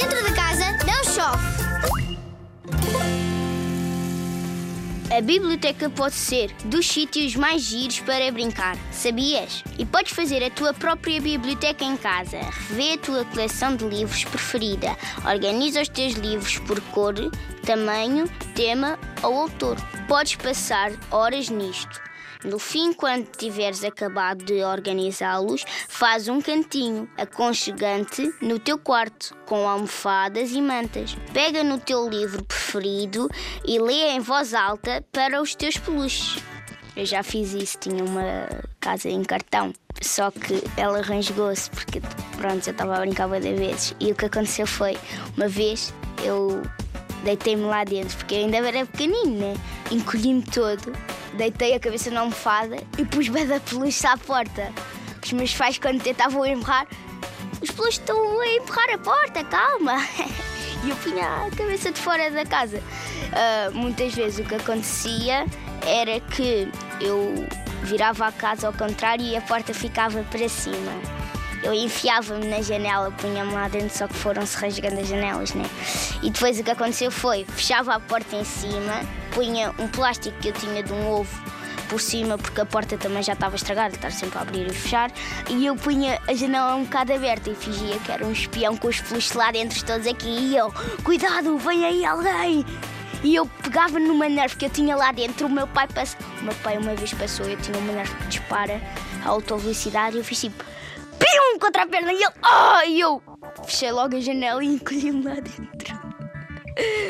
Dentro da casa não chove. A biblioteca pode ser dos sítios mais giros para brincar, sabias? E podes fazer a tua própria biblioteca em casa. Revê a tua coleção de livros preferida. Organiza os teus livros por cor, tamanho, tema ou autor. Podes passar horas nisto. No fim, quando tiveres acabado de organizá-los, faz um cantinho aconchegante no teu quarto, com almofadas e mantas. Pega no teu livro preferido e lê em voz alta para os teus peluches. Eu já fiz isso, tinha uma casa em cartão, só que ela rasgou-se porque, pronto, eu estava a brincar várias vezes. E o que aconteceu foi, uma vez eu deitei-me lá dentro, porque eu ainda era pequenino, né? Encolhi-me todo deitei a cabeça na almofada e pus bem da peluche à porta. Os meus pais, quando tentavam empurrar, os peluches estão a empurrar a porta, calma. E eu punha a cabeça de fora da casa. Uh, muitas vezes o que acontecia era que eu virava a casa ao contrário e a porta ficava para cima. Eu enfiava-me na janela, punha-me lá dentro, só que foram-se rasgando as janelas, né? E depois o que aconteceu foi, fechava a porta em cima, punha um plástico que eu tinha de um ovo por cima, porque a porta também já estava estragada, estar sempre a abrir e fechar, e eu punha a janela um bocado aberta e fingia que era um espião com os peluches lá dentro todos aqui, e eu, cuidado, vem aí alguém! E eu pegava numa nerve que eu tinha lá dentro, o meu pai passou, o meu pai uma vez passou, eu tinha uma nerve que dispara a alta velocidade, e eu fiz tipo, pium, contra a perna, e ele, oh! e eu fechei logo a janela e encolhi-me lá dentro.